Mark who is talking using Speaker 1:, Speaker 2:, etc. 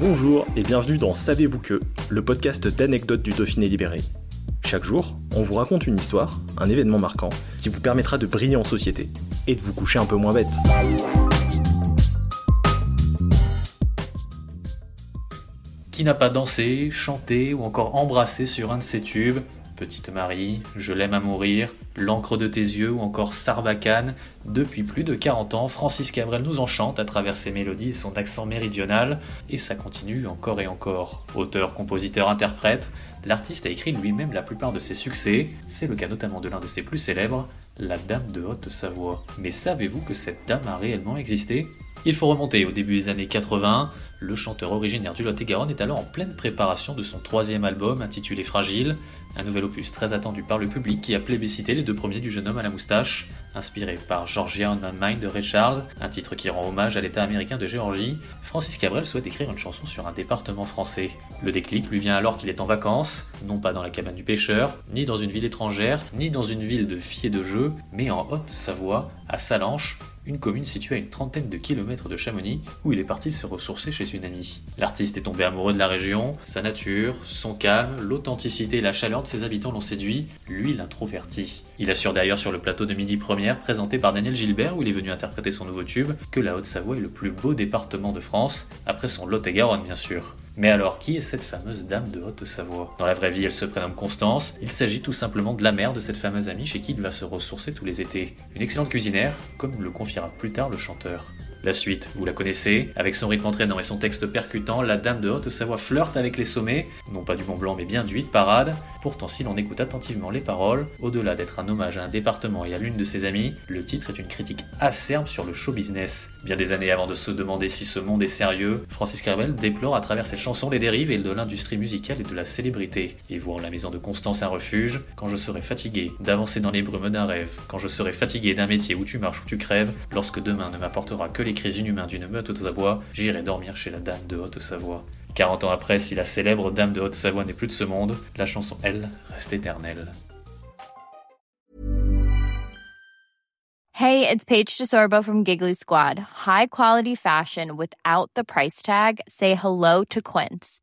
Speaker 1: Bonjour et bienvenue dans Savez-vous que, le podcast d'anecdotes du Dauphiné libéré. Chaque jour, on vous raconte une histoire, un événement marquant, qui vous permettra de briller en société et de vous coucher un peu moins bête.
Speaker 2: Qui n'a pas dansé, chanté ou encore embrassé sur un de ces tubes Petite Marie, Je l'aime à mourir, L'encre de tes yeux ou encore Sarbacane. Depuis plus de 40 ans, Francis Cabrel nous enchante à travers ses mélodies et son accent méridional, et ça continue encore et encore. Auteur, compositeur, interprète, l'artiste a écrit lui-même la plupart de ses succès, c'est le cas notamment de l'un de ses plus célèbres, La Dame de Haute-Savoie. Mais savez-vous que cette dame a réellement existé? Il faut remonter au début des années 80. Le chanteur originaire du Lot-et-Garonne est alors en pleine préparation de son troisième album intitulé Fragile, un nouvel opus très attendu par le public qui a plébiscité les deux premiers du jeune homme à la moustache, inspiré par Georgia on My Mind de Ray Charles, un titre qui rend hommage à l'État américain de Géorgie. Francis Cabrel souhaite écrire une chanson sur un département français. Le déclic lui vient alors qu'il est en vacances, non pas dans la cabane du pêcheur, ni dans une ville étrangère, ni dans une ville de filles et de jeux, mais en Haute-Savoie, à Salanches, une commune située à une trentaine de kilomètres de Chamonix, où il est parti se ressourcer chez une amie. L'artiste est tombé amoureux de la région, sa nature, son calme, l'authenticité et la chaleur de ses habitants l'ont séduit, lui l'introverti. Il assure d'ailleurs sur le plateau de Midi Première, présenté par Daniel Gilbert, où il est venu interpréter son nouveau tube, que la Haute-Savoie est le plus beau département de France, après son Lot-et-Garonne bien sûr. Mais alors, qui est cette fameuse dame de Haute-Savoie? Dans la vraie vie, elle se prénomme Constance. Il s'agit tout simplement de la mère de cette fameuse amie chez qui il va se ressourcer tous les étés. Une excellente cuisinière, comme le confiera plus tard le chanteur. La suite, vous la connaissez, avec son rythme entraînant et son texte percutant, la dame de Haute-Savoie flirte avec les sommets, non pas du Mont Blanc mais bien du Huit Parade. Pourtant, si l'on écoute attentivement les paroles, au-delà d'être un hommage à un département et à l'une de ses amies, le titre est une critique acerbe sur le show business. Bien des années avant de se demander si ce monde est sérieux, Francis Carvel déplore à travers ses chansons les dérives et de l'industrie musicale et de la célébrité, et voit la maison de Constance un refuge, quand je serai fatigué d'avancer dans les brumes d'un rêve, quand je serai fatigué d'un métier où tu marches ou tu crèves, lorsque demain ne m'apportera que les cris inhumains d'une meute Haute-Savoie, j'irai dormir chez la dame de Haute-Savoie. 40 ans après, si la célèbre dame de Haute-Savoie n'est plus de ce monde, la chanson, elle, reste éternelle.
Speaker 3: Hey, it's Paige DeSorbo from Giggly Squad. High quality fashion without the price tag. Say hello to Quince.